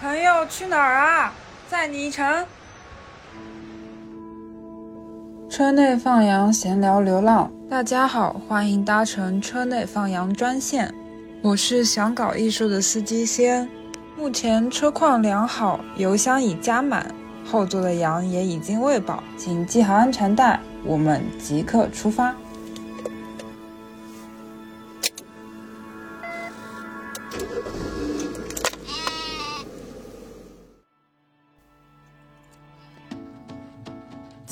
朋友去哪儿啊？载你一程。车内放羊，闲聊流浪。大家好，欢迎搭乘车内放羊专线。我是想搞艺术的司机仙。目前车况良好，油箱已加满，后座的羊也已经喂饱，请系好安全带，我们即刻出发。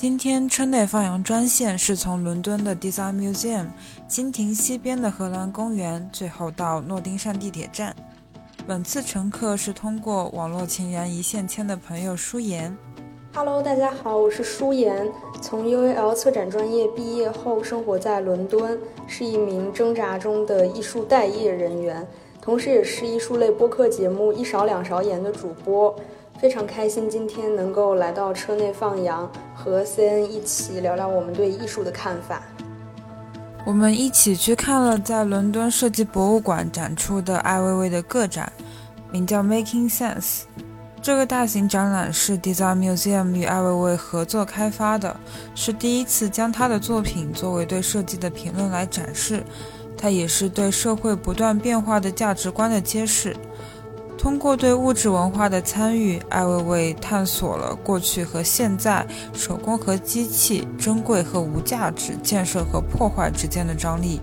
今天车内放羊专线是从伦敦的 Design Museum 金庭西边的荷兰公园，最后到诺丁山地铁站。本次乘客是通过网络情缘一线牵的朋友舒言。Hello，大家好，我是舒言。从 UAL 策展专业毕业后，生活在伦敦，是一名挣扎中的艺术待业人员，同时也是艺术类播客节目《一勺两勺盐》的主播。非常开心今天能够来到车内放羊，和 CN 一起聊聊我们对艺术的看法。我们一起去看了在伦敦设计博物馆展出的艾薇薇的个展，名叫 Making Sense。这个大型展览是 Design Museum 与艾薇薇合作开发的，是第一次将她的作品作为对设计的评论来展示。它也是对社会不断变化的价值观的揭示。通过对物质文化的参与，艾薇薇探索了过去和现在、手工和机器、珍贵和无价值、建设和破坏之间的张力。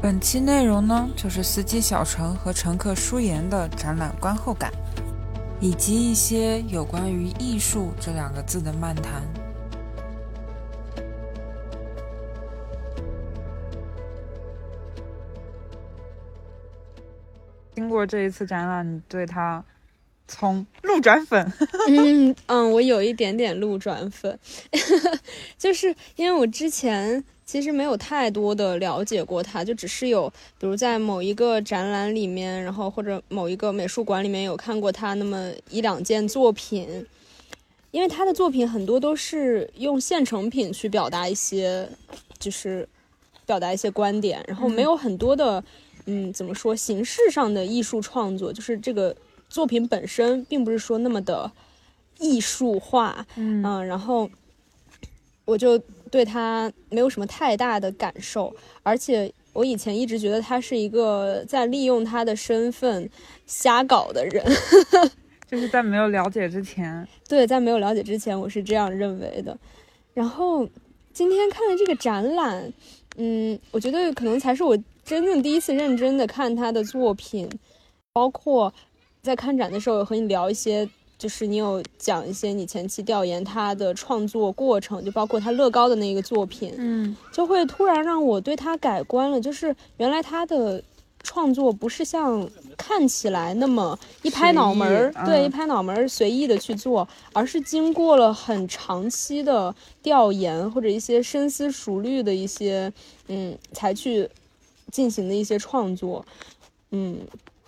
本期内容呢，就是司机小陈和乘客舒言的展览观后感，以及一些有关于艺术这两个字的漫谈。过这一次展览，你对他从路转粉？嗯嗯，我有一点点路转粉，就是因为我之前其实没有太多的了解过他，就只是有比如在某一个展览里面，然后或者某一个美术馆里面有看过他那么一两件作品，因为他的作品很多都是用现成品去表达一些，就是表达一些观点，然后没有很多的。嗯，怎么说？形式上的艺术创作，就是这个作品本身，并不是说那么的艺术化。嗯，然后我就对他没有什么太大的感受，而且我以前一直觉得他是一个在利用他的身份瞎搞的人。就是在没有了解之前，对，在没有了解之前，我是这样认为的。然后今天看了这个展览，嗯，我觉得可能才是我。真正第一次认真的看他的作品，包括在看展的时候和你聊一些，就是你有讲一些你前期调研他的创作过程，就包括他乐高的那个作品，嗯，就会突然让我对他改观了。就是原来他的创作不是像看起来那么一拍脑门儿，对，一拍脑门儿随意的去做，而是经过了很长期的调研或者一些深思熟虑的一些，嗯，才去。进行的一些创作，嗯，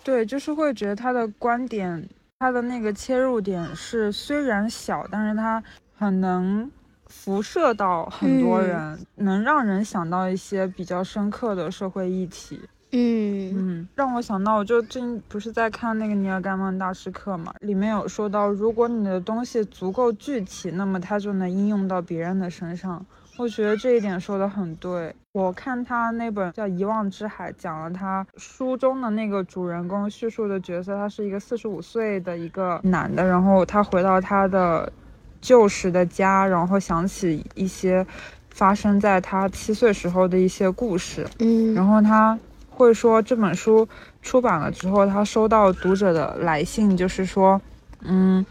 对，就是会觉得他的观点，他的那个切入点是虽然小，但是他很能辐射到很多人，能让人想到一些比较深刻的社会议题。嗯嗯，让我想到，我就最近不是在看那个尼尔盖曼大师课嘛，里面有说到，如果你的东西足够具体，那么它就能应用到别人的身上。我觉得这一点说的很对。我看他那本叫《遗忘之海》，讲了他书中的那个主人公叙述的角色，他是一个四十五岁的一个男的，然后他回到他的旧时的家，然后想起一些发生在他七岁时候的一些故事。嗯，然后他会说这本书出版了之后，他收到读者的来信，就是说，嗯。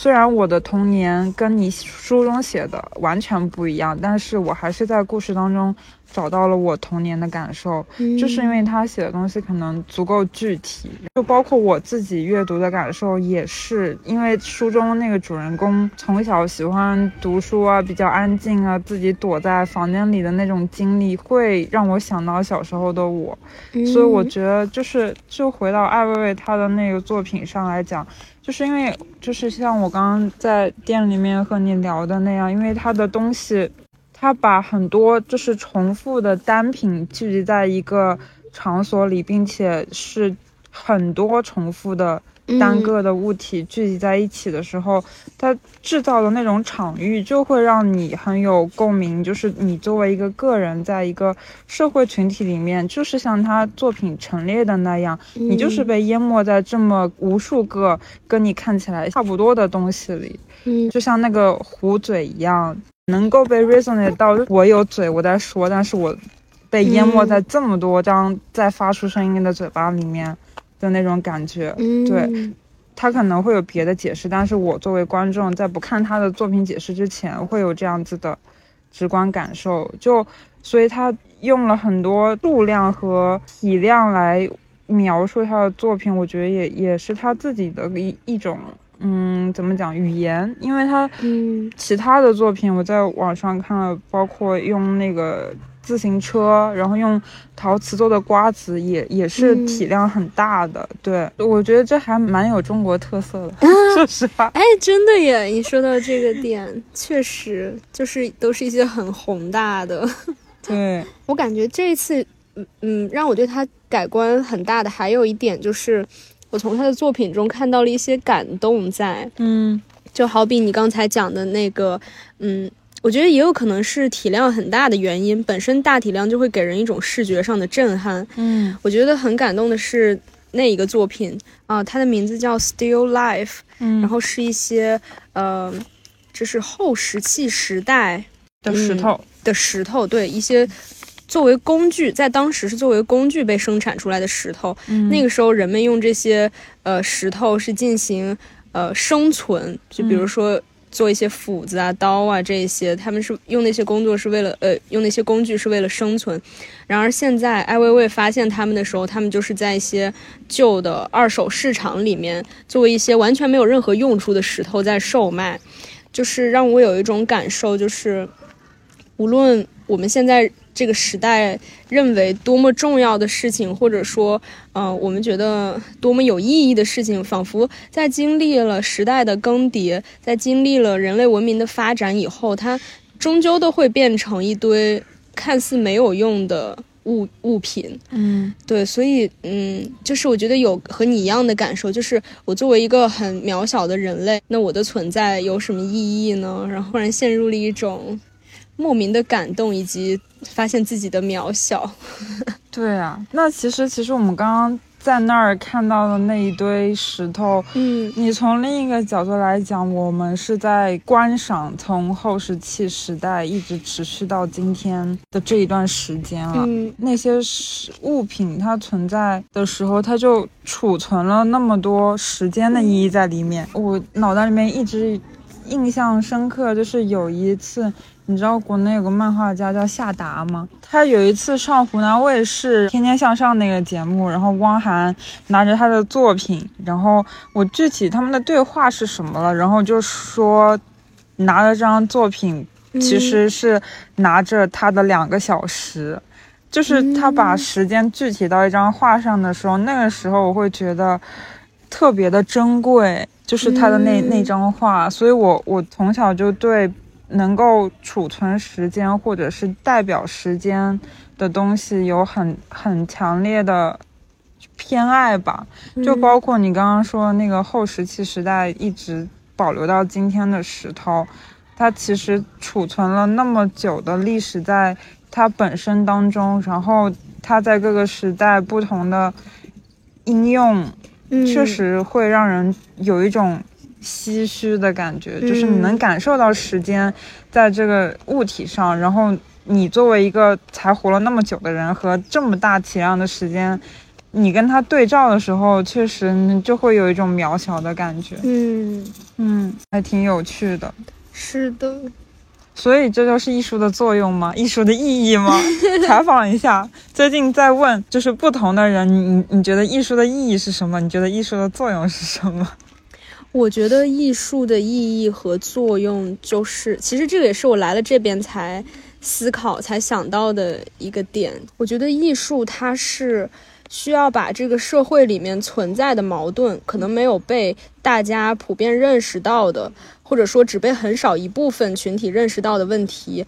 虽然我的童年跟你书中写的完全不一样，但是我还是在故事当中找到了我童年的感受，就是因为他写的东西可能足够具体，就包括我自己阅读的感受，也是因为书中那个主人公从小喜欢读书啊，比较安静啊，自己躲在房间里的那种经历，会让我想到小时候的我，所以我觉得就是就回到艾薇薇她的那个作品上来讲。就是因为，就是像我刚刚在店里面和你聊的那样，因为他的东西，它把很多就是重复的单品聚集在一个场所里，并且是很多重复的单个的物体聚集在一起的时候，它制造的那种场域就会让你很有共鸣。就是你作为一个个人，在一个社会群体里面，就是像他作品陈列的那样，你就是被淹没在这么无数个跟你看起来差不多的东西里。嗯，就像那个壶嘴一样，能够被 resonate 到我有嘴我在说，但是我被淹没在这么多张在发出声音的嘴巴里面。的那种感觉，对，他可能会有别的解释，但是我作为观众，在不看他的作品解释之前，会有这样子的直观感受。就所以他用了很多度量和体量来描述他的作品，我觉得也也是他自己的一一种，嗯，怎么讲语言？因为他，嗯，其他的作品我在网上看了，包括用那个。自行车，然后用陶瓷做的瓜子也也是体量很大的，对我觉得这还蛮有中国特色的，说实话。哎，真的耶！你说到这个点，确实就是都是一些很宏大的。对 我感觉这一次，嗯嗯，让我对他改观很大的还有一点就是，我从他的作品中看到了一些感动在，嗯，就好比你刚才讲的那个，嗯。我觉得也有可能是体量很大的原因，本身大体量就会给人一种视觉上的震撼。嗯，我觉得很感动的是那一个作品啊，它的名字叫 Still Life，嗯，然后是一些呃，这是后石器时代的石头的石头，对，一些作为工具，在当时是作为工具被生产出来的石头。嗯，那个时候人们用这些呃石头是进行呃生存，就比如说。做一些斧子啊、刀啊这些，他们是用那些工作是为了呃，用那些工具是为了生存。然而现在艾薇薇发现他们的时候，他们就是在一些旧的二手市场里面，作为一些完全没有任何用处的石头在售卖，就是让我有一种感受，就是无论我们现在。这个时代认为多么重要的事情，或者说，呃，我们觉得多么有意义的事情，仿佛在经历了时代的更迭，在经历了人类文明的发展以后，它终究都会变成一堆看似没有用的物物品。嗯，对，所以，嗯，就是我觉得有和你一样的感受，就是我作为一个很渺小的人类，那我的存在有什么意义呢？然后忽然陷入了一种。莫名的感动，以及发现自己的渺小。对啊，那其实其实我们刚刚在那儿看到的那一堆石头，嗯，你从另一个角度来讲，我们是在观赏从后石器时代一直持续到今天的这一段时间了。嗯，那些是物品它存在的时候，它就储存了那么多时间的意义在里面。我脑袋里面一直印象深刻，就是有一次。你知道国内有个漫画家叫夏达吗？他有一次上湖南卫视《天天向上》那个节目，然后汪涵拿着他的作品，然后我具体他们的对话是什么了，然后就说拿着这张作品，其实是拿着他的两个小时，就是他把时间具体到一张画上的时候，那个时候我会觉得特别的珍贵，就是他的那那张画，所以我我从小就对。能够储存时间或者是代表时间的东西，有很很强烈的偏爱吧。就包括你刚刚说那个后石器时代一直保留到今天的石头，它其实储存了那么久的历史在它本身当中，然后它在各个时代不同的应用，确实会让人有一种。唏嘘的感觉，就是你能感受到时间在这个物体上，然后你作为一个才活了那么久的人和这么大体量的时间，你跟他对照的时候，确实就会有一种渺小的感觉。嗯嗯，还挺有趣的。是的，所以这就是艺术的作用吗？艺术的意义吗？采访一下，最近在问，就是不同的人，你你你觉得艺术的意义是什么？你觉得艺术的作用是什么？我觉得艺术的意义和作用，就是其实这个也是我来了这边才思考、才想到的一个点。我觉得艺术它是需要把这个社会里面存在的矛盾，可能没有被大家普遍认识到的，或者说只被很少一部分群体认识到的问题，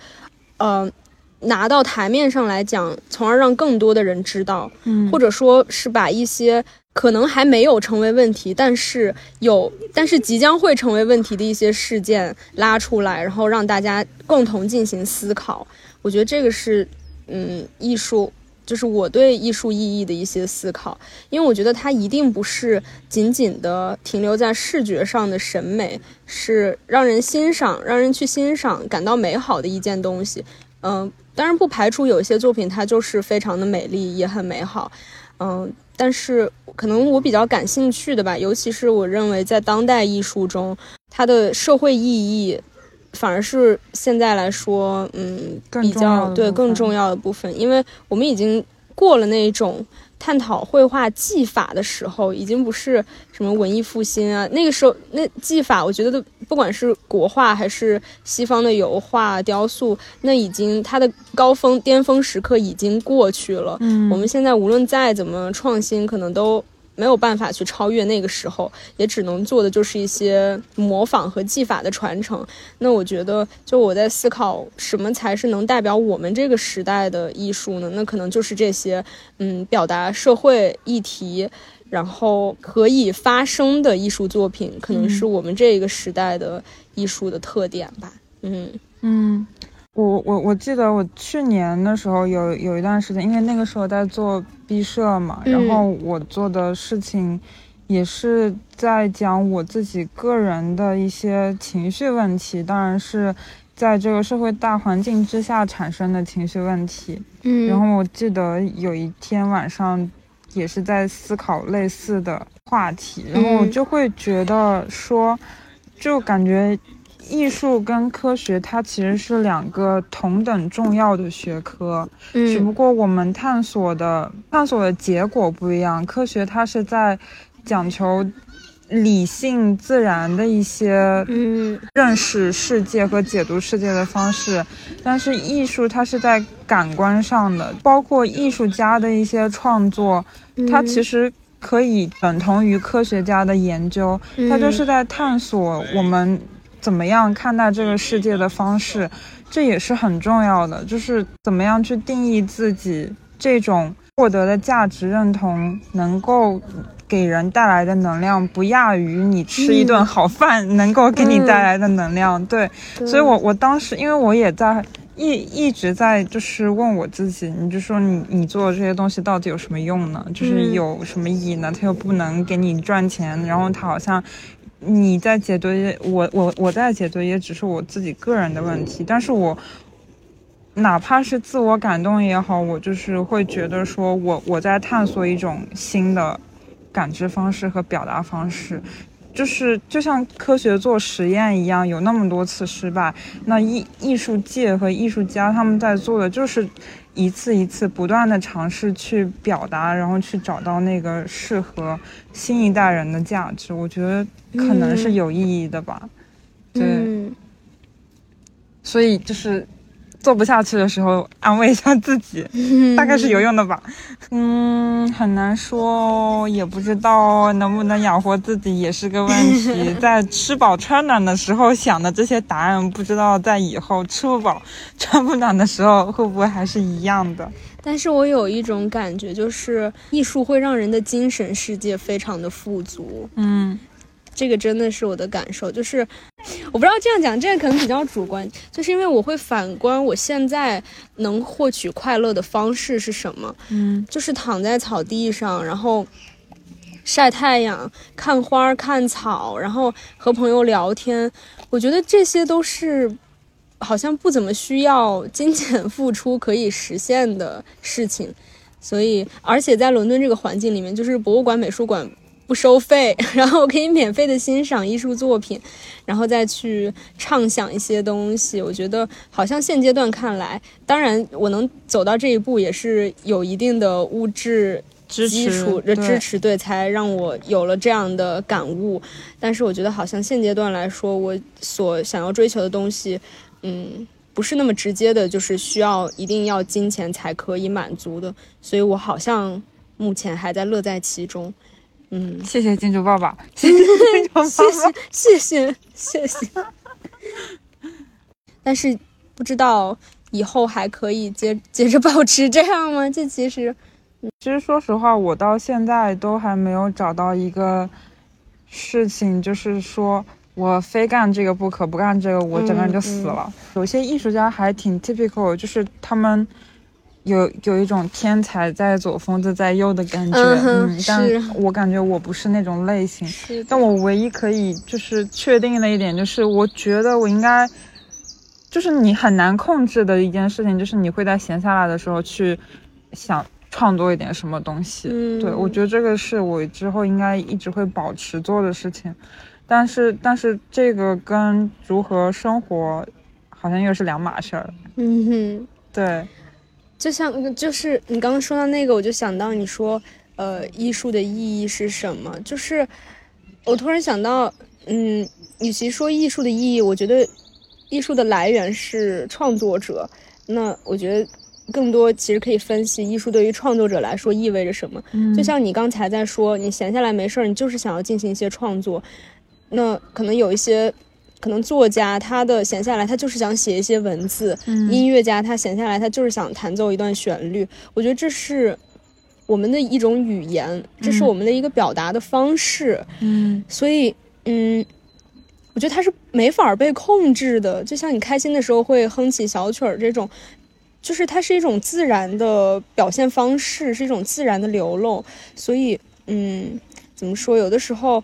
呃，拿到台面上来讲，从而让更多的人知道，嗯，或者说是把一些可能还没有成为问题，但是有，但是即将会成为问题的一些事件拉出来，然后让大家共同进行思考。我觉得这个是，嗯，艺术就是我对艺术意义的一些思考，因为我觉得它一定不是仅仅的停留在视觉上的审美，是让人欣赏、让人去欣赏、感到美好的一件东西。嗯，当然不排除有一些作品它就是非常的美丽，也很美好。嗯。但是可能我比较感兴趣的吧，尤其是我认为在当代艺术中，它的社会意义反而是现在来说，嗯，比较对更重要的部分，因为我们已经过了那种。探讨绘画技法的时候，已经不是什么文艺复兴啊。那个时候，那技法，我觉得不管是国画还是西方的油画、雕塑，那已经它的高峰、巅峰时刻已经过去了。嗯，我们现在无论再怎么创新，可能都。没有办法去超越那个时候，也只能做的就是一些模仿和技法的传承。那我觉得，就我在思考什么才是能代表我们这个时代的艺术呢？那可能就是这些，嗯，表达社会议题，然后可以发声的艺术作品，可能是我们这个时代的艺术的特点吧。嗯嗯。我我我记得我去年的时候有有一段时间，因为那个时候在做毕设嘛，然后我做的事情也是在讲我自己个人的一些情绪问题，当然是在这个社会大环境之下产生的情绪问题。嗯，然后我记得有一天晚上也是在思考类似的话题，然后我就会觉得说，就感觉。艺术跟科学，它其实是两个同等重要的学科，只不过我们探索的探索的结果不一样。科学它是在讲求理性、自然的一些嗯认识世界和解读世界的方式，但是艺术它是在感官上的，包括艺术家的一些创作，它其实可以等同于科学家的研究，它就是在探索我们。怎么样看待这个世界的方式，这也是很重要的。就是怎么样去定义自己这种获得的价值认同，能够给人带来的能量，不亚于你吃一顿好饭能够给你带来的能量。对，所以我我当时，因为我也在一一直在就是问我自己，你就说你你做的这些东西到底有什么用呢？就是有什么意义呢？它又不能给你赚钱，然后它好像。你在解读我我我在解读也只是我自己个人的问题，但是我哪怕是自我感动也好，我就是会觉得说我我在探索一种新的感知方式和表达方式，就是就像科学做实验一样，有那么多次失败，那艺艺术界和艺术家他们在做的就是。一次一次不断的尝试去表达，然后去找到那个适合新一代人的价值，我觉得可能是有意义的吧。对，所以就是。做不下去的时候，安慰一下自己，大概是有用的吧。嗯，很难说，也不知道能不能养活自己，也是个问题。在吃饱穿暖的时候想的这些答案，不知道在以后吃不饱穿不暖的时候会不会还是一样的。但是我有一种感觉，就是艺术会让人的精神世界非常的富足。嗯。这个真的是我的感受，就是我不知道这样讲，这个可能比较主观，就是因为我会反观我现在能获取快乐的方式是什么，嗯，就是躺在草地上，然后晒太阳、看花、看草，然后和朋友聊天，我觉得这些都是好像不怎么需要金钱付出可以实现的事情，所以而且在伦敦这个环境里面，就是博物馆、美术馆。不收费，然后可以免费的欣赏艺术作品，然后再去畅想一些东西。我觉得好像现阶段看来，当然我能走到这一步也是有一定的物质基础的支持，对，才让我有了这样的感悟。但是我觉得好像现阶段来说，我所想要追求的东西，嗯，不是那么直接的，就是需要一定要金钱才可以满足的。所以我好像目前还在乐在其中。嗯，谢谢金主爸爸，谢谢金主爸爸，谢谢谢谢。但是不知道以后还可以接接着保持这样吗？这其实，其实说实话，我到现在都还没有找到一个事情，就是说我非干这个不可，不干这个我整个人就死了。有些艺术家还挺 typical，就是他们有有一种天才在左，疯子在右的感觉。嗯，但我感觉我不是那种类型。但我唯一可以就是确定的一点就是，我觉得我应该，就是你很难控制的一件事情，就是你会在闲下来的时候去想。创作一点什么东西，对我觉得这个是我之后应该一直会保持做的事情，但是但是这个跟如何生活好像又是两码事儿。嗯哼，对，就像就是你刚刚说到那个，我就想到你说，呃，艺术的意义是什么？就是我突然想到，嗯，与其说艺术的意义，我觉得艺术的来源是创作者。那我觉得。更多其实可以分析艺术对于创作者来说意味着什么。就像你刚才在说，你闲下来没事儿，你就是想要进行一些创作。那可能有一些，可能作家他的闲下来，他就是想写一些文字；音乐家他闲下来，他就是想弹奏一段旋律。我觉得这是我们的一种语言，这是我们的一个表达的方式。嗯，所以，嗯，我觉得它是没法被控制的。就像你开心的时候会哼起小曲儿这种。就是它是一种自然的表现方式，是一种自然的流露，所以，嗯，怎么说？有的时候，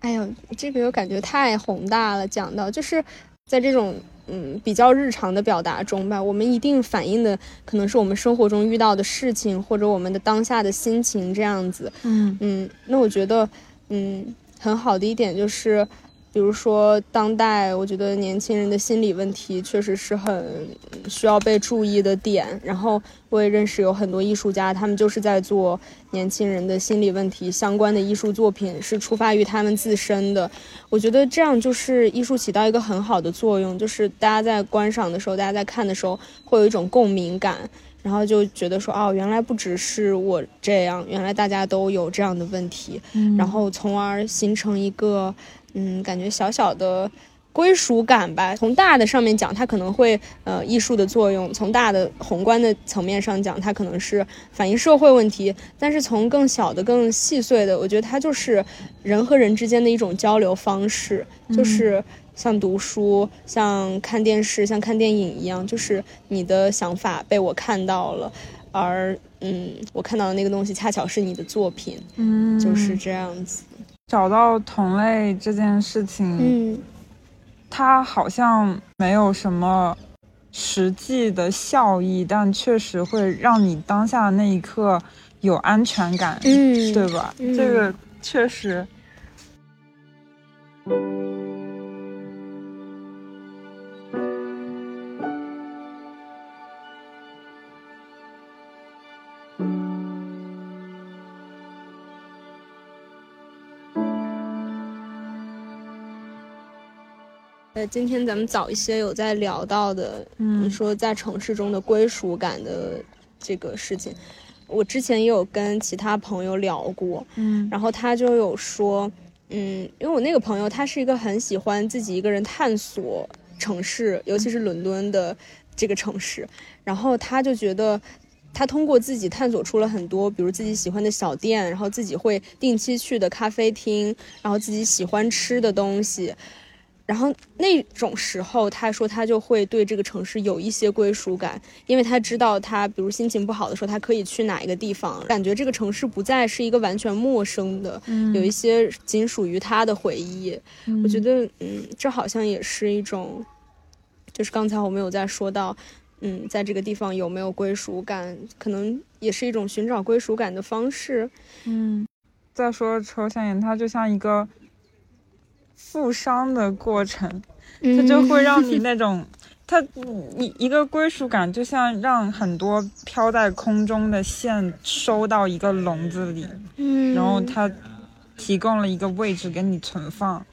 哎呦，这个我感觉太宏大了。讲到就是在这种嗯比较日常的表达中吧，我们一定反映的可能是我们生活中遇到的事情，或者我们的当下的心情这样子。嗯嗯，那我觉得，嗯，很好的一点就是。比如说，当代我觉得年轻人的心理问题确实是很需要被注意的点。然后我也认识有很多艺术家，他们就是在做年轻人的心理问题相关的艺术作品，是出发于他们自身的。我觉得这样就是艺术起到一个很好的作用，就是大家在观赏的时候，大家在看的时候会有一种共鸣感，然后就觉得说，哦，原来不只是我这样，原来大家都有这样的问题，然后从而形成一个。嗯，感觉小小的归属感吧。从大的上面讲，它可能会呃艺术的作用；从大的宏观的层面上讲，它可能是反映社会问题。但是从更小的、更细碎的，我觉得它就是人和人之间的一种交流方式，就是像读书、像看电视、像看电影一样，就是你的想法被我看到了，而嗯，我看到的那个东西恰巧是你的作品，嗯，就是这样子。找到同类这件事情，嗯，它好像没有什么实际的效益，但确实会让你当下的那一刻有安全感，嗯，对吧？这个确实。今天咱们早一些有在聊到的，嗯，说在城市中的归属感的这个事情，我之前也有跟其他朋友聊过，嗯，然后他就有说，嗯，因为我那个朋友他是一个很喜欢自己一个人探索城市，尤其是伦敦的这个城市，然后他就觉得他通过自己探索出了很多，比如自己喜欢的小店，然后自己会定期去的咖啡厅，然后自己喜欢吃的东西。然后那种时候，他说他就会对这个城市有一些归属感，因为他知道他比如心情不好的时候，他可以去哪一个地方，感觉这个城市不再是一个完全陌生的，有一些仅属于他的回忆。我觉得，嗯，这好像也是一种，就是刚才我们有在说到，嗯，在这个地方有没有归属感，可能也是一种寻找归属感的方式。嗯，再说抽象一点，它就像一个。负伤的过程，它就会让你那种，它一一个归属感，就像让很多飘在空中的线收到一个笼子里，嗯，然后它提供了一个位置给你存放。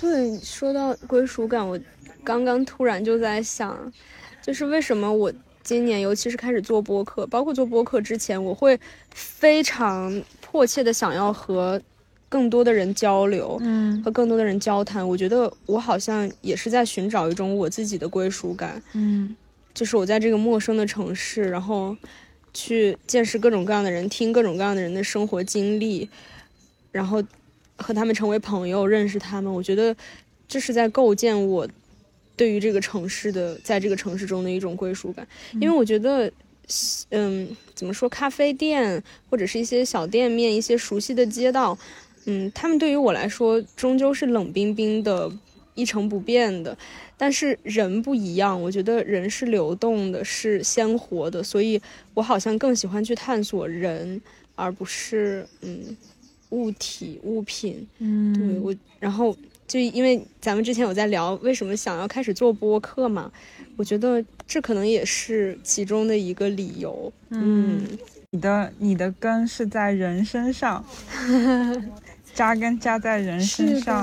对，说到归属感，我刚刚突然就在想，就是为什么我今年，尤其是开始做播客，包括做播客之前，我会非常迫切的想要和。更多的人交流，嗯，和更多的人交谈，我觉得我好像也是在寻找一种我自己的归属感，嗯，就是我在这个陌生的城市，然后去见识各种各样的人，听各种各样的人的生活经历，然后和他们成为朋友，认识他们。我觉得这是在构建我对于这个城市的，在这个城市中的一种归属感。因为我觉得，嗯，怎么说，咖啡店或者是一些小店面，一些熟悉的街道，嗯，他们对于我来说终究是冷冰冰的，一成不变的。但是人不一样，我觉得人是流动的，是鲜活的，所以我好像更喜欢去探索人，而不是嗯物体物品。嗯，对我，然后就因为咱们之前有在聊为什么想要开始做播客嘛，我觉得这可能也是其中的一个理由。嗯，你的你的根是在人身上，扎根扎在人身上。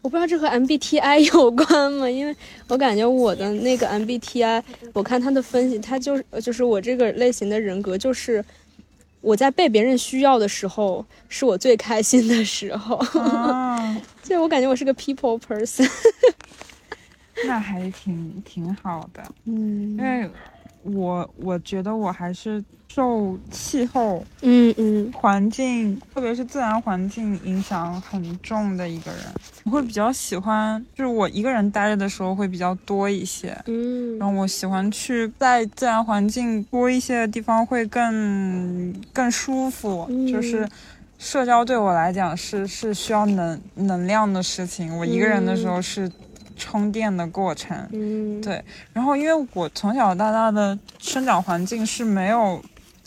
我不知道这和 MBTI 有关吗？因为我感觉我的那个 MBTI，我看他的分析，他就是就是我这个类型的人格，就是我在被别人需要的时候，是我最开心的时候。就我感觉我是个 people person，那还挺挺好的。嗯，因为我我觉得我还是。受气候，嗯嗯，环境，特别是自然环境影响很重的一个人，我会比较喜欢，就是我一个人待着的时候会比较多一些，嗯，然后我喜欢去在自然环境多一些的地方会更更舒服，就是社交对我来讲是是需要能能量的事情，我一个人的时候是。充电的过程，嗯，对。然后，因为我从小到大的生长环境是没有，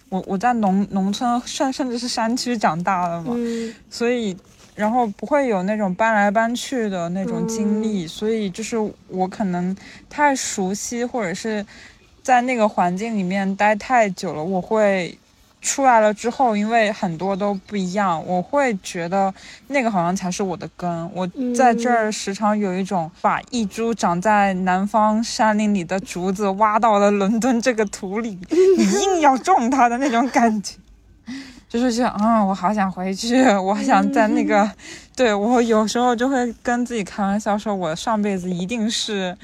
我我在农农村甚甚至是山区长大的嘛，所以，然后不会有那种搬来搬去的那种经历，所以就是我可能太熟悉，或者是在那个环境里面待太久了，我会。出来了之后，因为很多都不一样，我会觉得那个好像才是我的根。我在这儿时常有一种把一株长在南方山林里的竹子挖到了伦敦这个土里，你硬要种它的那种感觉，就是想啊，我好想回去，我想在那个，对我有时候就会跟自己开玩笑说，我上辈子一定是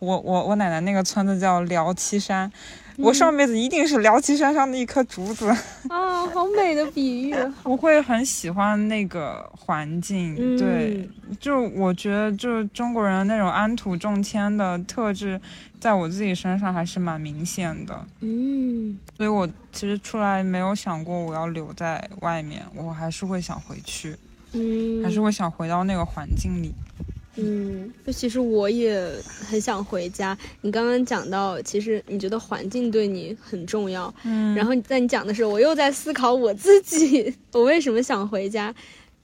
我我我奶奶那个村子叫辽七山。我上辈子一定是辽齐山上的一棵竹子 啊，好美的比喻！我会很喜欢那个环境，对，就我觉得，就中国人那种安土重迁的特质，在我自己身上还是蛮明显的。嗯，所以我其实出来没有想过我要留在外面，我还是会想回去，嗯，还是会想回到那个环境里。嗯，就其实我也很想回家。你刚刚讲到，其实你觉得环境对你很重要。嗯，然后在你讲的时候，我又在思考我自己，我为什么想回家？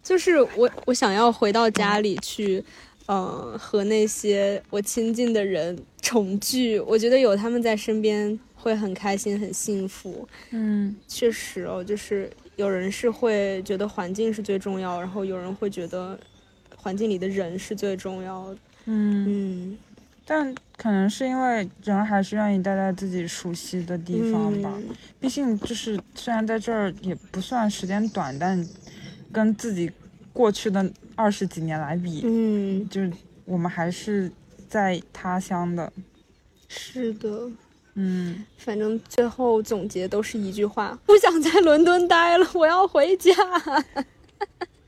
就是我，我想要回到家里去，呃，和那些我亲近的人重聚。我觉得有他们在身边会很开心、很幸福。嗯，确实哦，就是有人是会觉得环境是最重要，然后有人会觉得。环境里的人是最重要的，嗯嗯，但可能是因为人还是愿意待在自己熟悉的地方吧。毕竟就是虽然在这儿也不算时间短，但跟自己过去的二十几年来比，嗯，就是我们还是在他乡的。是的，嗯，反正最后总结都是一句话：不想在伦敦待了，我要回家。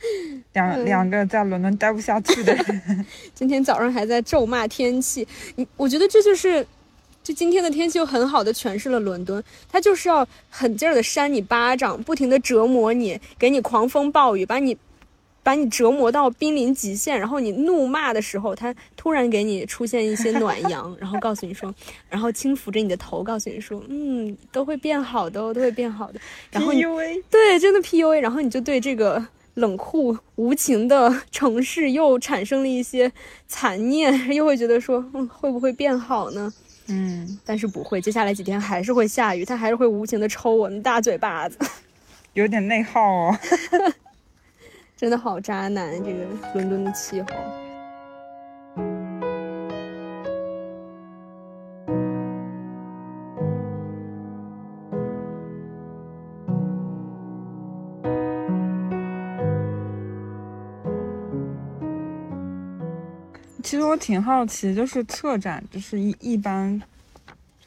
两两个在伦敦待不下去的人，今天早上还在咒骂天气。你我觉得这就是，就今天的天气又很好的诠释了伦敦，它就是要狠劲儿的扇你巴掌，不停的折磨你，给你狂风暴雨，把你把你折磨到濒临极限。然后你怒骂的时候，他突然给你出现一些暖阳，然后告诉你说，然后轻抚着你的头，告诉你说，嗯，都会变好的，哦，都会变好的。然后 PUA 对，真的 PUA。然后你就对这个。冷酷无情的城市又产生了一些残念，又会觉得说，嗯，会不会变好呢？嗯，但是不会，接下来几天还是会下雨，它还是会无情的抽我们大嘴巴子，有点内耗哦，真的好渣男，这个伦敦的气候。其实我挺好奇，就是策展，就是一一般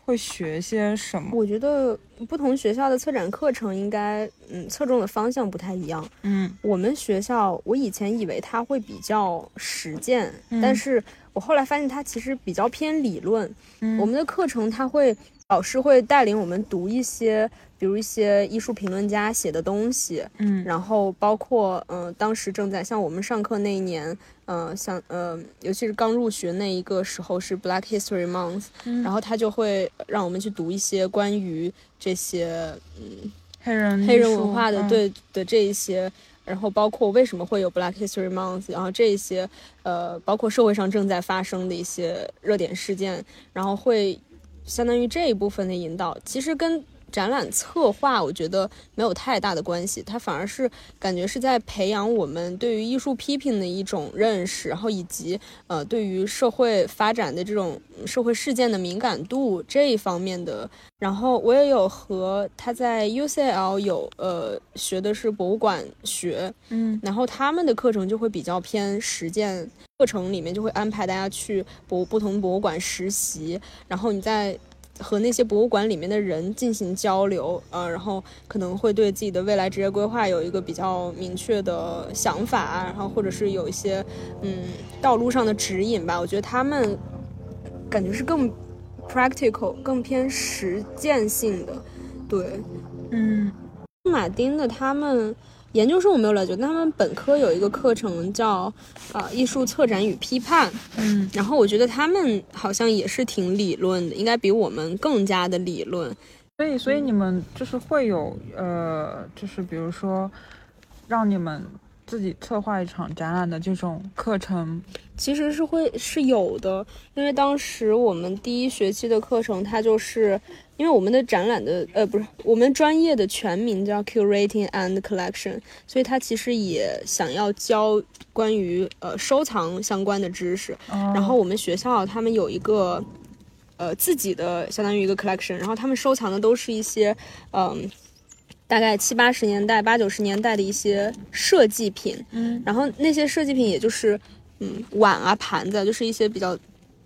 会学些什么？我觉得不同学校的策展课程应该，嗯，侧重的方向不太一样。嗯我们学校，我以前以为它会比较实践，嗯但是我后来发现它其实比较偏理论。嗯我们的课程它会，老师会带领我们读一些，比如一些艺术评论家写的东西，嗯。然后包括嗯、呃当时正在像我们上课那一年，呃，像呃，尤其是刚入学那一个时候是 Black History Month，、嗯。然后他就会让我们去读一些关于这些嗯黑人黑人文化的、嗯。对的这一些，然后包括为什么会有 Black History Month，然后这一些呃，包括社会上正在发生的一些热点事件，然后会相当于这一部分的引导，其实跟展览策划我觉得没有太大的关系，它反而是感觉是在培养我们对于艺术批评的一种认识，然后以及呃对于社会发展的这种社会事件的敏感度这一方面的。然后我也有和他在 UCL 有呃学的是博物馆学，嗯然后他们的课程就会比较偏实践，课程里面就会安排大家去博不同博物馆实习，然后你在和那些博物馆里面的人进行交流，呃，然后可能会对自己的未来职业规划有一个比较明确的想法，然后或者是有一些嗯道路上的指引吧。我觉得他们感觉是更 practical、更偏实践性的，对。嗯马丁的他们研究生我没有了解，但他们本科有一个课程叫呃艺术策展与批判，嗯然后我觉得他们好像也是挺理论的，应该比我们更加的理论。所以所以你们就是会有呃，就是比如说让你们自己策划一场展览的这种课程，其实是会是有的，因为当时我们第一学期的课程，它就是因为我们的展览的呃不是我们专业的全名叫 Curating and Collection，所以它其实也想要教关于呃收藏相关的知识。然然后我们学校他们有一个呃自己的相当于一个 collection，然后他们收藏的都是一些嗯。大概七八十年代、八九十年代的一些设计品，嗯然后那些设计品也就是，嗯，碗啊、盘子啊，就是一些比较，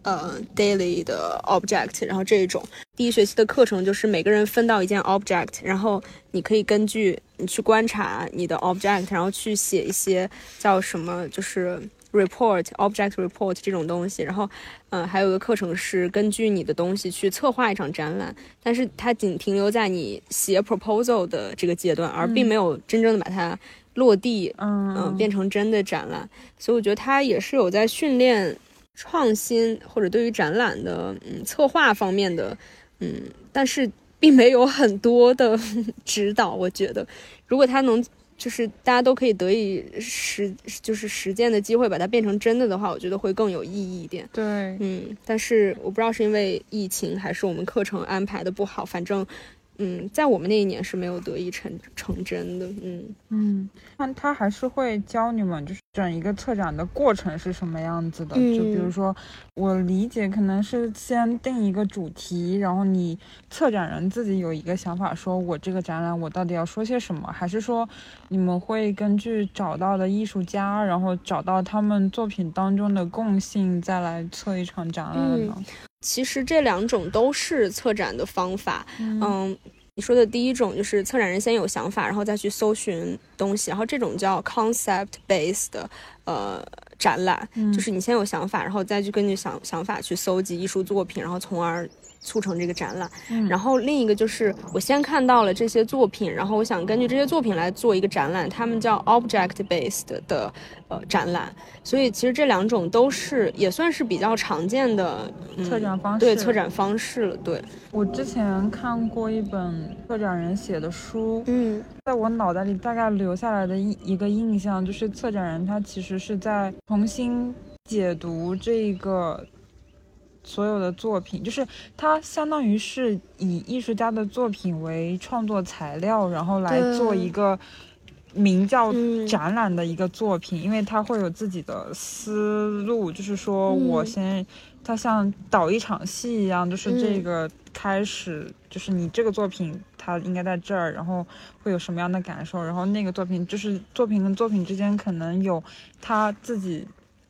呃，daily 的 object。然后这一种第一学期的课程就是每个人分到一件 object，然后你可以根据你去观察你的 object，然后去写一些叫什么，就是 report、object report 这种东西。然后，嗯、还有一个课程是根据你的东西去策划一场展览，但是它仅停留在你写 proposal 的这个阶段，而并没有真正的把它落地，嗯嗯，变成真的展览，所以我觉得他也是有在训练创新或者对于展览的嗯策划方面的嗯，但是并没有很多的 指导。我觉得，如果他能就是大家都可以得以实就是实践的机会，把它变成真的的话，我觉得会更有意义一点。对，嗯，但是我不知道是因为疫情还是我们课程安排的不好，反正。嗯，在我们那一年是没有得以成成真的。嗯，嗯，那他还是会教你们，就是整一个策展的过程是什么样子的。就比如嗯说，我理解可能是先定一个主题，然后你策展人自己有一个想法，说我这个展览我到底要说些什么，还是说你们会根据找到的艺术家，然后找到他们作品当中的共性，再来策一场展览呢？其实这两种都是策展的方法。嗯嗯，你说的第一种就是策展人先有想法，然后再去搜寻东西，然后这种叫 concept based 的呃展览，嗯。就是你先有想法，然后再去根据想想法去搜集艺术作品，然后从而促成这个展览。嗯然后另一个就是我先看到了这些作品，然后我想根据这些作品来做一个展览，他们叫 object based 的呃展览。所以其实这两种都是也算是比较常见的、嗯、策展方式对策展方式了。对，我之前看过一本策展人写的书，嗯在我脑袋里大概留下来的一一个印象，就是策展人他其实是在重新解读这个所有的作品，就是它相当于是以艺术家的作品为创作材料，然后来做一个名叫嗯展览的一个作品，因为他会有自己的思路，就是说嗯我先。它像导一场戏一样，就是这嗯个开始，就是你这个作品它应该在这儿，然后会有什么样的感受，然后那个作品就是作品跟作品之间可能有他自己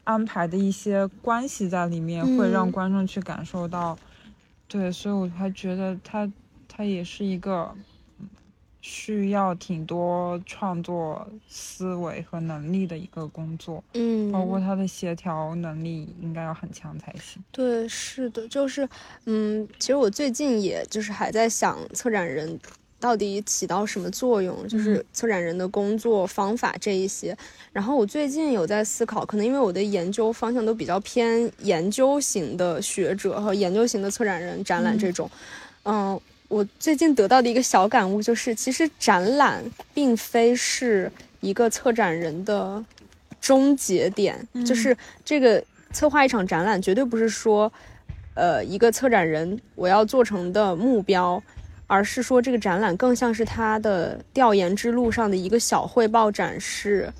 安排的一些关系在里面，会让嗯观众去感受到对，所以我还觉得他他也是一个需要挺多创作思维和能力的一个工作，嗯，包括他的协调能力应该要很强才行。对，是的，就是，嗯，其实我最近也就是还在想策展人到底起到什么作用，就是策展人的工作方法这一些。然后我最近有在思考，可能因为我的研究方向都比较偏研究型的学者和研究型的策展人展览这种，嗯。我最近得到的一个小感悟就是，其实展览并非是一个策展人的终结点，就是这个策划一场展览，绝对不是说，呃，一个策展人我要做成的目标，而是说这个展览更像是他的调研之路上的一个小汇报展示，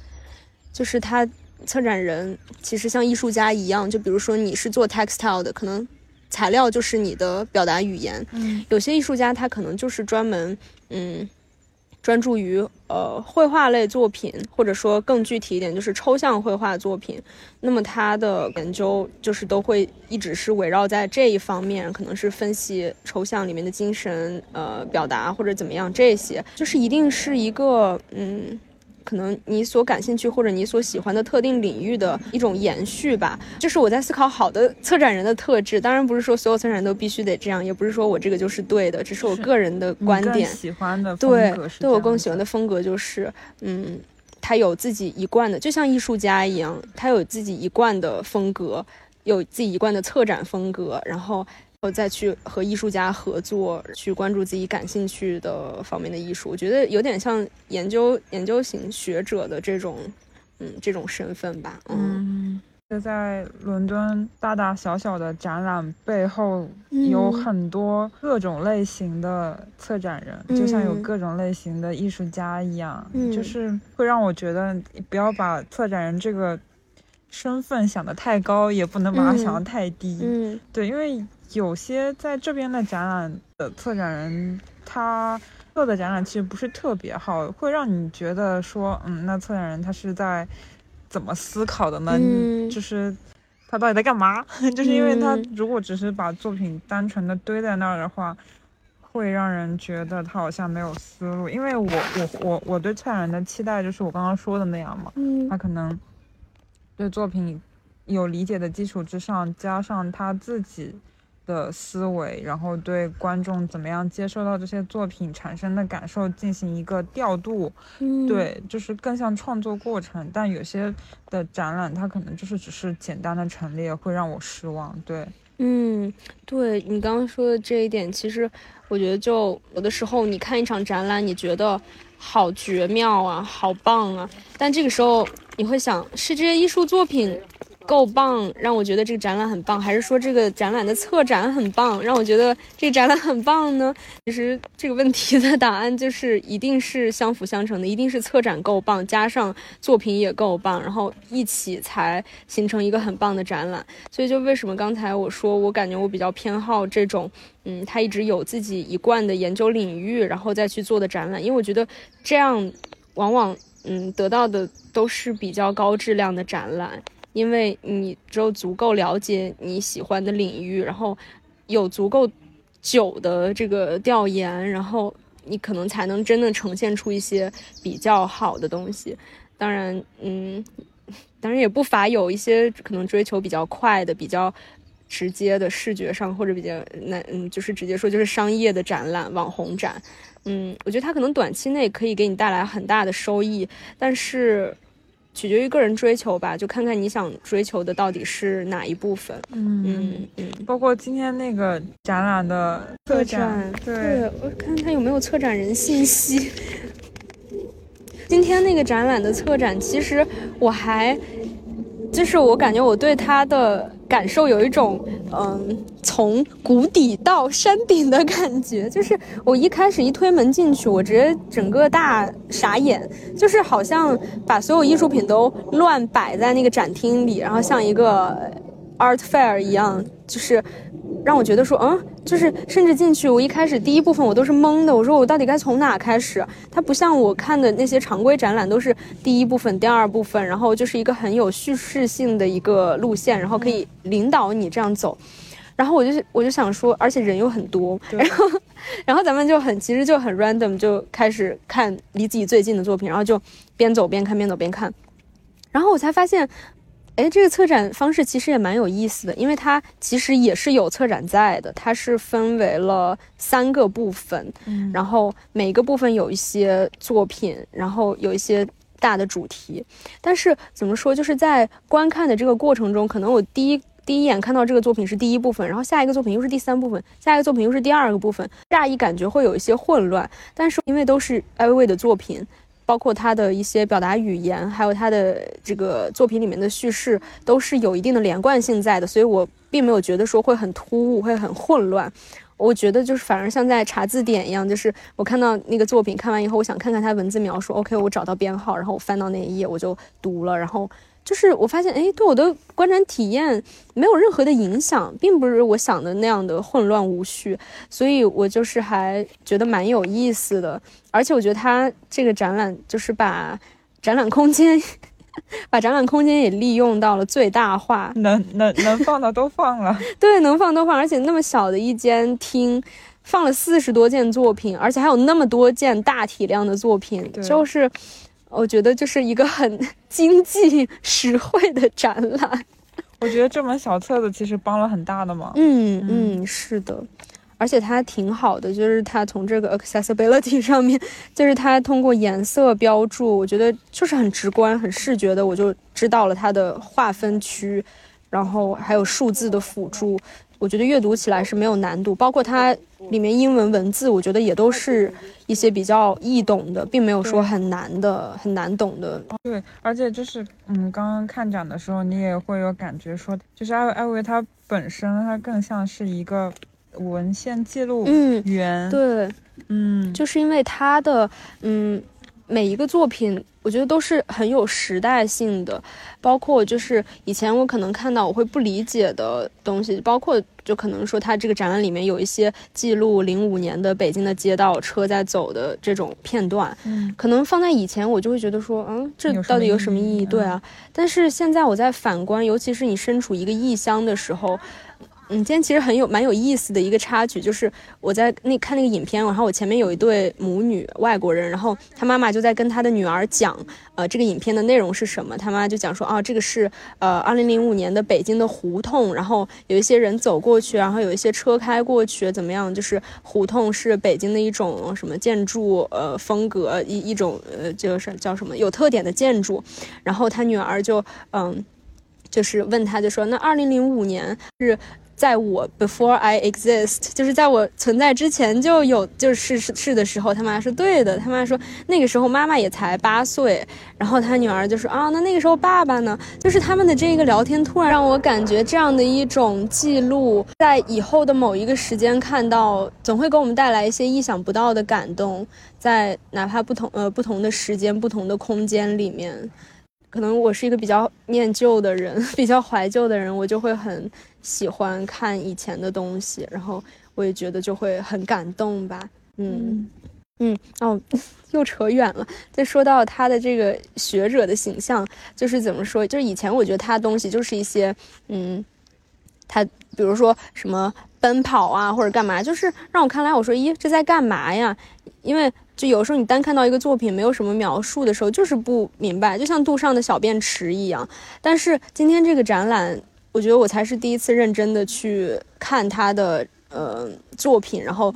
就是他策展人其实像艺术家一样，就比如说你是做 textile 的，可能。材料就是你的表达语言。嗯，有些艺术家他可能就是专门嗯专注于呃绘画类作品，或者说更具体一点就是抽象绘画作品。那么他的研究就是都会一直是围绕在这一方面，可能是分析抽象里面的精神呃表达或者怎么样这些，就是一定是一个嗯。可能你所感兴趣或者你所喜欢的特定领域的一种延续吧，就是我在思考好的策展人的特质。当然不是说所有策展人都必须得这样，也不是说我这个就是对的，只是我个人的观点。喜欢的对，对我更喜欢的风格就是，嗯，他有自己一贯的，就像艺术家一样，他有自己一贯的风格，有自己一贯的策展风格，然后。后再去和艺术家合作，去关注自己感兴趣的方面的艺术，我觉得有点像研究研究型学者的这种，嗯，这种身份吧。嗯，就在伦敦大大小小的展览背后，有很多各种类型的策展人，就像有各种类型的艺术家一样，就是会让我觉得不要把策展人这个身份想得太高，也不能把它想得太低。嗯，对，因为。有些在这边的展览的策展人，他做的展览其实不是特别好，会让你觉得说，嗯，那策展人他是在怎么思考的呢？就是他到底在干嘛？就是因为他如果只是把作品单纯的堆在那儿的话，会让人觉得他好像没有思路。因为我我我我对策展人的期待就是我刚刚说的那样嘛，他可能对作品有理解的基础之上，加上他自己。的思维，然后对观众怎么样接受到这些作品产生的感受进行一个调度，嗯，对，就是更像创作过程。但有些的展览，它可能就是只是简单的陈列，会让我失望。对，嗯，对你刚刚说的这一点，其实我觉得，就有的时候你看一场展览，你觉得好绝妙啊，好棒啊，但这个时候你会想，是这些艺术作品。够棒，让我觉得这个展览很棒，还是说这个展览的策展很棒，让我觉得这个展览很棒呢？其实这个问题的答案就是一定是相辅相成的，一定是策展够棒，加上作品也够棒，然后一起才形成一个很棒的展览。所以就为什么刚才我说我感觉我比较偏好这种，嗯，他一直有自己一贯的研究领域，然后再去做的展览，因为我觉得这样往往嗯得到的都是比较高质量的展览。因为你只有足够了解你喜欢的领域，然后有足够久的这个调研，然后你可能才能真的呈现出一些比较好的东西。当然，嗯，当然也不乏有一些可能追求比较快的、比较直接的视觉上或者比较那嗯，就是直接说就是商业的展览、网红展。嗯，我觉得它可能短期内可以给你带来很大的收益，但是。取决于个人追求吧，就看看你想追求的到底是哪一部分。嗯嗯嗯，包括今天那个展览的策展，对我看他有没有策展人信息。今天那个展览的策展，其实我还。就是我感觉我对他的感受有一种，嗯，从谷底到山顶的感觉。就是我一开始一推门进去，我直接整个大傻眼，就是好像把所有艺术品都乱摆在那个展厅里，然后像一个 art fair 一样，就是。让我觉得说，嗯，就是甚至进去，我一开始第一部分我都是懵的。我说我到底该从哪开始？它不像我看的那些常规展览，都是第一部分、第二部分，然后就是一个很有叙事性的一个路线，然后可以领导你这样走。然后我就我就想说，而且人又很多，然后然后咱们就很其实就很 random 就开始看离自己最近的作品，然后就边走边看，边走边看，然后我才发现。哎，这个策展方式其实也蛮有意思的，因为它其实也是有策展在的。它是分为了三个部分，嗯，然后每个部分有一些作品，然后有一些大的主题。但是怎么说，就是在观看的这个过程中，可能我第一第一眼看到这个作品是第一部分，然后下一个作品又是第三部分，下一个作品又是第二个部分，乍一感觉会有一些混乱。但是因为都是艾薇薇的作品。包括他的一些表达语言，还有他的这个作品里面的叙事，都是有一定的连贯性在的，所以我并没有觉得说会很突兀，会很混乱。我觉得就是反而像在查字典一样，就是我看到那个作品看完以后，我想看看他文字描述，OK，我找到编号，然后我翻到那一页，我就读了，然后。就是我发现，哎，对我的观展体验没有任何的影响，并不是我想的那样的混乱无序，所以我就是还觉得蛮有意思的。而且我觉得它这个展览就是把展览空间，把展览空间也利用到了最大化，能能能放的都放了，对，能放都放，而且那么小的一间厅，放了四十多件作品，而且还有那么多件大体量的作品，就是。我觉得就是一个很 经济 实惠的展览。我觉得这本小册子其实帮了很大的忙。嗯嗯，是的，而且它挺好的，就是它从这个 accessibility 上面，就是它通过颜色标注，我觉得就是很直观、很视觉的，我就知道了它的划分区，然后还有数字的辅助。我觉得阅读起来是没有难度，包括它里面英文文字，我觉得也都是一些比较易懂的，并没有说很难的、很难懂的。对，而且就是，嗯，刚刚看展的时候，你也会有感觉说，就是艾艾维他本身，他更像是一个文献记录员。对，嗯，就是因为他的，嗯。每一个作品，我觉得都是很有时代性的，包括就是以前我可能看到我会不理解的东西，包括就可能说它这个展览里面有一些记录零五年的北京的街道车在走的这种片段，嗯，可能放在以前我就会觉得说，嗯，这到底有什么意义？对啊，但是现在我在反观，尤其是你身处一个异乡的时候。嗯，今天其实很有蛮有意思的一个插曲，就是我在那看那个影片，然后我前面有一对母女外国人，然后他妈妈就在跟他的女儿讲，呃，这个影片的内容是什么？他妈就讲说，哦，这个是呃，二零零五年的北京的胡同，然后有一些人走过去，然后有一些车开过去，怎么样？就是胡同是北京的一种什么建筑呃风格，一一种呃就是叫什么有特点的建筑，然后他女儿就嗯，就是问他就说，那二零零五年是。在我 before I exist，就是在我存在之前就有就是是是的时候，他妈说对的。他妈说那个时候妈妈也才八岁，然后他女儿就说啊，那那个时候爸爸呢？就是他们的这个聊天，突然让我感觉这样的一种记录，在以后的某一个时间看到，总会给我们带来一些意想不到的感动，在哪怕不同呃不同的时间、不同的空间里面。可能我是一个比较念旧的人，比较怀旧的人，我就会很喜欢看以前的东西，然后我也觉得就会很感动吧。嗯嗯哦，又扯远了。再说到他的这个学者的形象，就是怎么说？就是以前我觉得他东西就是一些嗯，他比如说什么奔跑啊或者干嘛，就是让我看来我说咦这在干嘛呀？因为。就有时候你单看到一个作品没有什么描述的时候，就是不明白，就像杜尚的小便池一样。但是今天这个展览，我觉得我才是第一次认真的去看他的呃作品，然后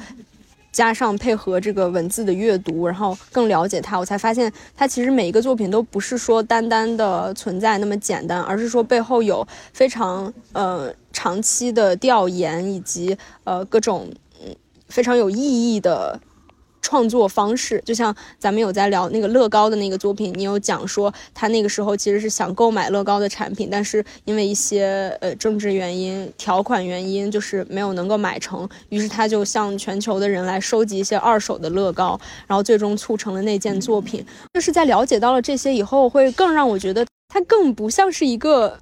加上配合这个文字的阅读，然后更了解他，我才发现他其实每一个作品都不是说单单的存在那么简单，而是说背后有非常呃长期的调研以及呃各种嗯非常有意义的。创作方式，就像咱们有在聊那个乐高的那个作品，你有讲说他那个时候其实是想购买乐高的产品，但是因为一些呃政治原因、条款原因，就是没有能够买成，于是他就向全球的人来收集一些二手的乐高，然后最终促成了那件作品。就是在了解到了这些以后，会更让我觉得他更不像是一个。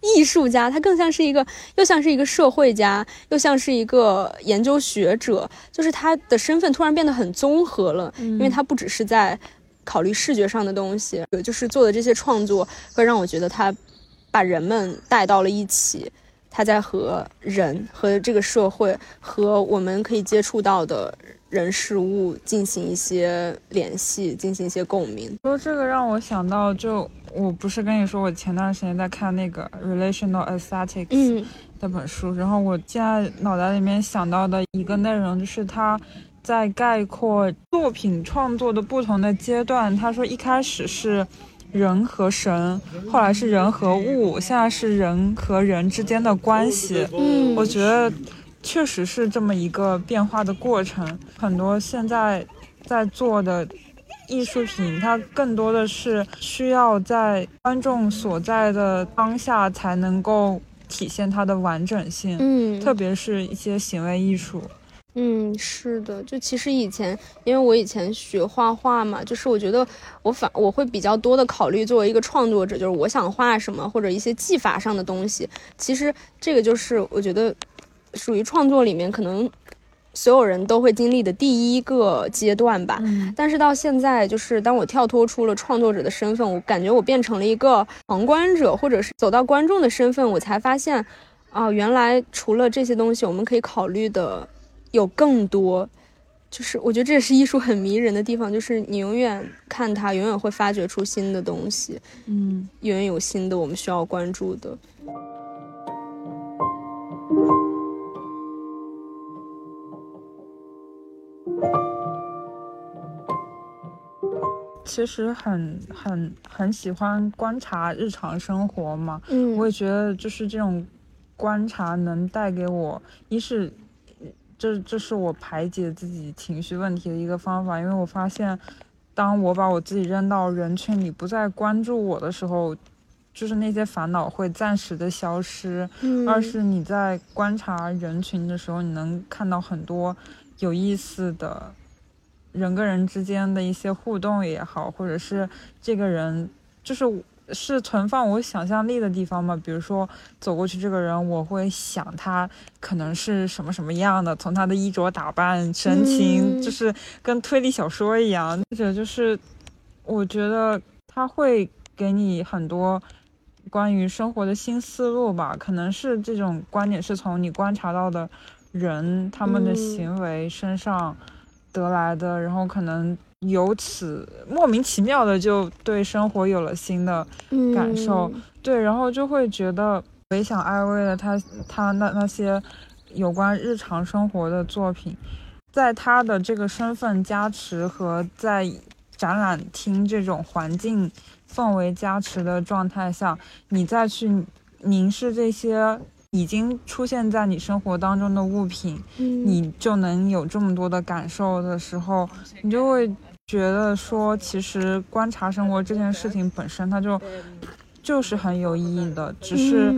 艺术家，他更像是一个，又像是一个社会家，又像是一个研究学者，就是他的身份突然变得很综合了，因为他不只是在考虑视觉上的东西，就是做的这些创作会让我觉得他把人们带到了一起。他在和人、和这个社会、和我们可以接触到的人事物进行一些联系，进行一些共鸣。说这个让我想到，就我不是跟你说，我前段时间在看那个 Relational Aesthetics 那本书，然后我现在脑袋里面想到的一个内容就是他。在概括作品创作的不同的阶段，他说一开始是人和神，后来是人和物，现在是人和人之间的关系。嗯，我觉得确实是这么一个变化的过程。很多现在在做的艺术品，它更多的是需要在观众所在的当下才能够体现它的完整性。嗯，特别是一些行为艺术。嗯，是的，就其实以前，因为我以前学画画嘛，就是我觉得我反我会比较多的考虑作为一个创作者，就是我想画什么或者一些技法上的东西。其实这个就是我觉得属于创作里面可能所有人都会经历的第一个阶段吧。但是到现在，就是当我跳脱出了创作者的身份，我感觉我变成了一个旁观者，或者是走到观众的身份，我才发现，啊，原来除了这些东西，我们可以考虑的。有更多，就是我觉得这也是艺术很迷人的地方，就是你永远看它，永远会发掘出新的东西，嗯，永远有新的我们需要关注的。其实很很很喜欢观察日常生活嘛，嗯，我也觉得就是这种观察能带给我，一是。这这是我排解自己情绪问题的一个方法，因为我发现，当我把我自己扔到人群里，不再关注我的时候，就是那些烦恼会暂时的消失。二是你在观察人群的时候，你能看到很多有意思的，人跟人之间的一些互动也好，或者是这个人就是。是存放我想象力的地方吗？比如说走过去这个人，我会想他可能是什么什么样的，从他的衣着打扮、神情，就是跟推理小说一样。或者就是，我觉得他会给你很多关于生活的新思路吧。可能是这种观点是从你观察到的人他们的行为身上得来的，然后可能。由此莫名其妙的就对生活有了新的感受，对，然后就会觉得回想艾薇的他他那那些有关日常生活的作品，在他的这个身份加持和在展览厅这种环境氛围加持的状态下，你再去凝视这些已经出现在你生活当中的物品，你就能有这么多的感受的时候，你就会。觉得说，其实观察生活这件事情本身，它就就是很有意义的，只是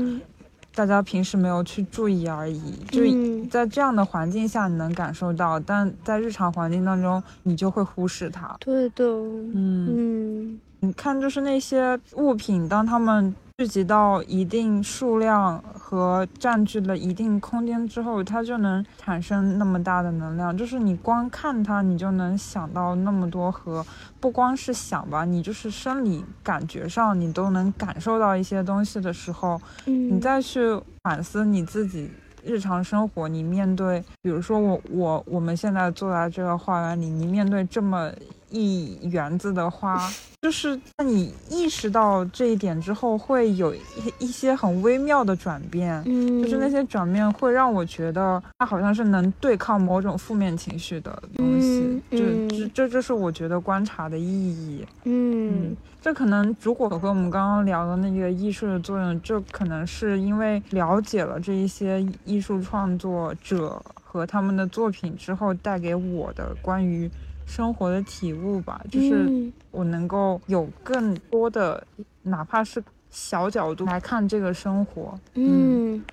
大家平时没有去注意而已。就在这样的环境下，你能感受到，但在日常环境当中，你就会忽视它。对的，嗯嗯，你看，就是那些物品，当他们。聚集到一定数量和占据了一定空间之后，它就能产生那么大的能量。就是你光看它，你就能想到那么多和不光是想吧，你就是生理感觉上你都能感受到一些东西的时候，你再去反思你自己日常生活，你面对，比如说我我我们现在坐在这个花园里，你面对这么。一园子的花，就是在你意识到这一点之后，会有一一些很微妙的转变。嗯，就是那些转变会让我觉得，它好像是能对抗某种负面情绪的东西。就这这就是我觉得观察的意义。嗯，这可能如果和我们刚刚聊的那个艺术的作用，就可能是因为了解了这一些艺术创作者和他们的作品之后，带给我的关于。生活的体悟吧，就是我能够有更多的，哪怕是小角度来看这个生活。嗯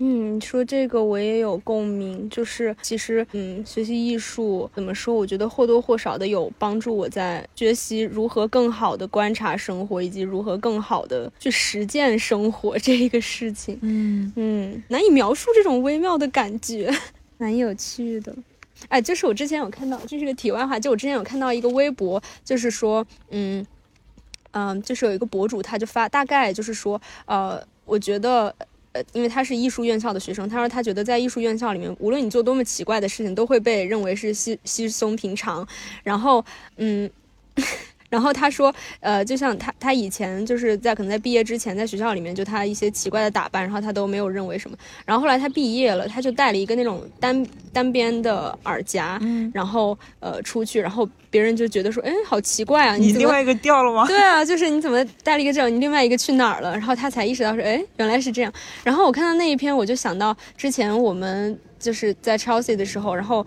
嗯，说这个我也有共鸣，就是其实嗯，学习艺术怎么说？我觉得或多或少的有帮助我在学习如何更好的观察生活，以及如何更好的去实践生活这一个事情。嗯嗯，难以描述这种微妙的感觉，蛮有趣的。哎，就是我之前有看到，这是个题外话，就我之前有看到一个微博，就是说，嗯，嗯，就是有一个博主，他就发，大概就是说，呃，我觉得呃，因为他是艺术院校的学生，他说他觉得在艺术院校里面，无论你做多么奇怪的事情，都会被认为是稀稀松平常。然后，嗯。然后他说，呃，就像他他以前就是在可能在毕业之前，在学校里面就他一些奇怪的打扮，然后他都没有认为什么。然后后来他毕业了，他就戴了一个那种单单边的耳夹，然后呃出去，然后别人就觉得说，哎，好奇怪啊，你另外一个掉了吗？对啊，就是你怎么带了一个这样，你另外一个去哪儿了？然后他才意识到说，哎，原来是这样。然后我看到那一篇，我就想到之前我们就是在 Chelsea 的时候，然后。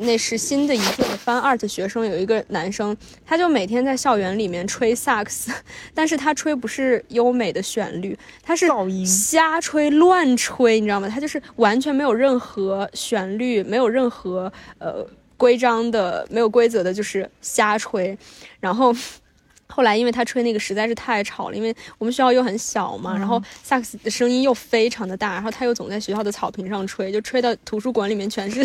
那是新的一届的 Fun Art 学生，有一个男生，他就每天在校园里面吹萨克斯，但是他吹不是优美的旋律，他是瞎吹乱吹，你知道吗？他就是完全没有任何旋律，没有任何呃规章的，没有规则的，就是瞎吹，然后。后来，因为他吹那个实在是太吵了，因为我们学校又很小嘛，然后萨克斯的声音又非常的大，然后他又总在学校的草坪上吹，就吹到图书馆里面全是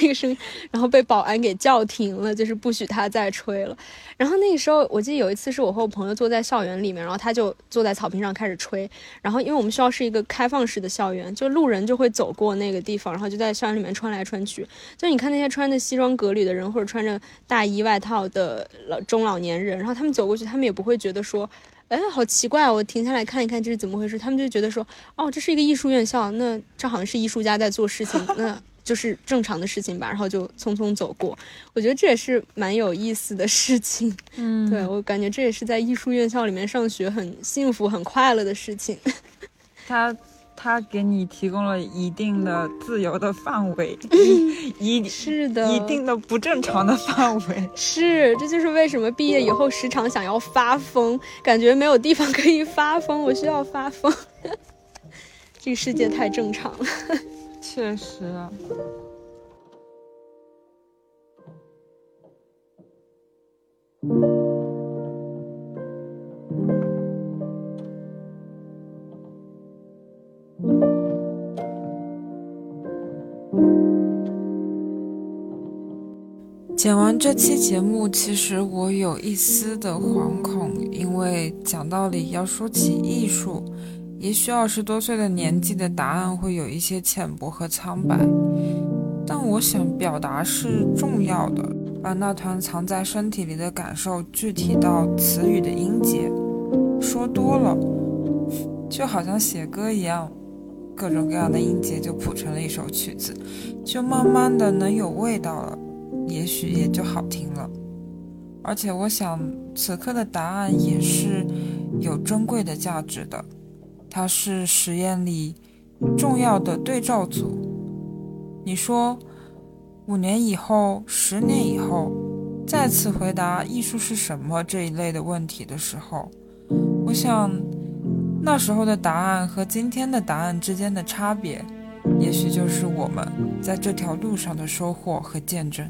那个声音，然后被保安给叫停了，就是不许他再吹了。然后那个时候，我记得有一次是我和我朋友坐在校园里面，然后他就坐在草坪上开始吹，然后因为我们学校是一个开放式的校园，就路人就会走过那个地方，然后就在校园里面穿来穿去，就你看那些穿着西装革履的人或者穿着大衣外套的老中老年人，然后他们走过。他们也不会觉得说，哎，好奇怪，我停下来看一看这是怎么回事。他们就觉得说，哦，这是一个艺术院校，那这好像是艺术家在做事情，那就是正常的事情吧。然后就匆匆走过。我觉得这也是蛮有意思的事情。嗯，对我感觉这也是在艺术院校里面上学很幸福、很快乐的事情。他。他给你提供了一定的自由的范围，一是的，一定的不正常的范围，是，这就是为什么毕业以后时常想要发疯，感觉没有地方可以发疯，我需要发疯，这个世界太正常了，确实。剪完这期节目，其实我有一丝的惶恐，因为讲道理，要说起艺术，也许二十多岁的年纪的答案会有一些浅薄和苍白。但我想表达是重要的，把那团藏在身体里的感受具体到词语的音节。说多了，就好像写歌一样，各种各样的音节就谱成了一首曲子，就慢慢的能有味道了。也许也就好听了，而且我想此刻的答案也是有珍贵的价值的，它是实验里重要的对照组。你说五年以后、十年以后再次回答艺术是什么这一类的问题的时候，我想那时候的答案和今天的答案之间的差别，也许就是我们在这条路上的收获和见证。